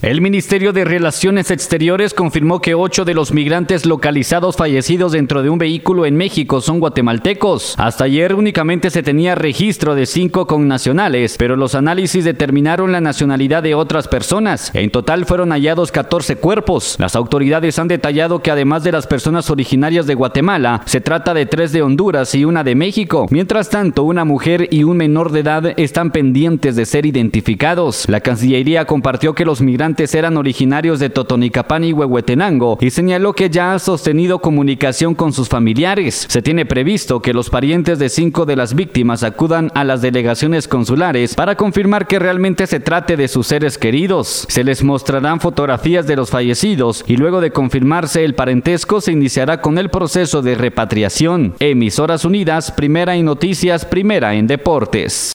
El Ministerio de Relaciones Exteriores confirmó que ocho de los migrantes localizados fallecidos dentro de un vehículo en México son guatemaltecos. Hasta ayer únicamente se tenía registro de cinco connacionales, pero los análisis determinaron la nacionalidad de otras personas. En total fueron hallados 14 cuerpos. Las autoridades han detallado que además de las personas originarias de Guatemala, se trata de tres de Honduras y una de México. Mientras tanto, una mujer y un menor de edad están pendientes de ser identificados. La Cancillería compartió que los migrantes eran originarios de Totonicapán y Huehuetenango y señaló que ya ha sostenido comunicación con sus familiares. Se tiene previsto que los parientes de cinco de las víctimas acudan a las delegaciones consulares para confirmar que realmente se trate de sus seres queridos. Se les mostrarán fotografías de los fallecidos y luego de confirmarse el parentesco se iniciará con el proceso de repatriación. Emisoras Unidas, primera en noticias, primera en deportes.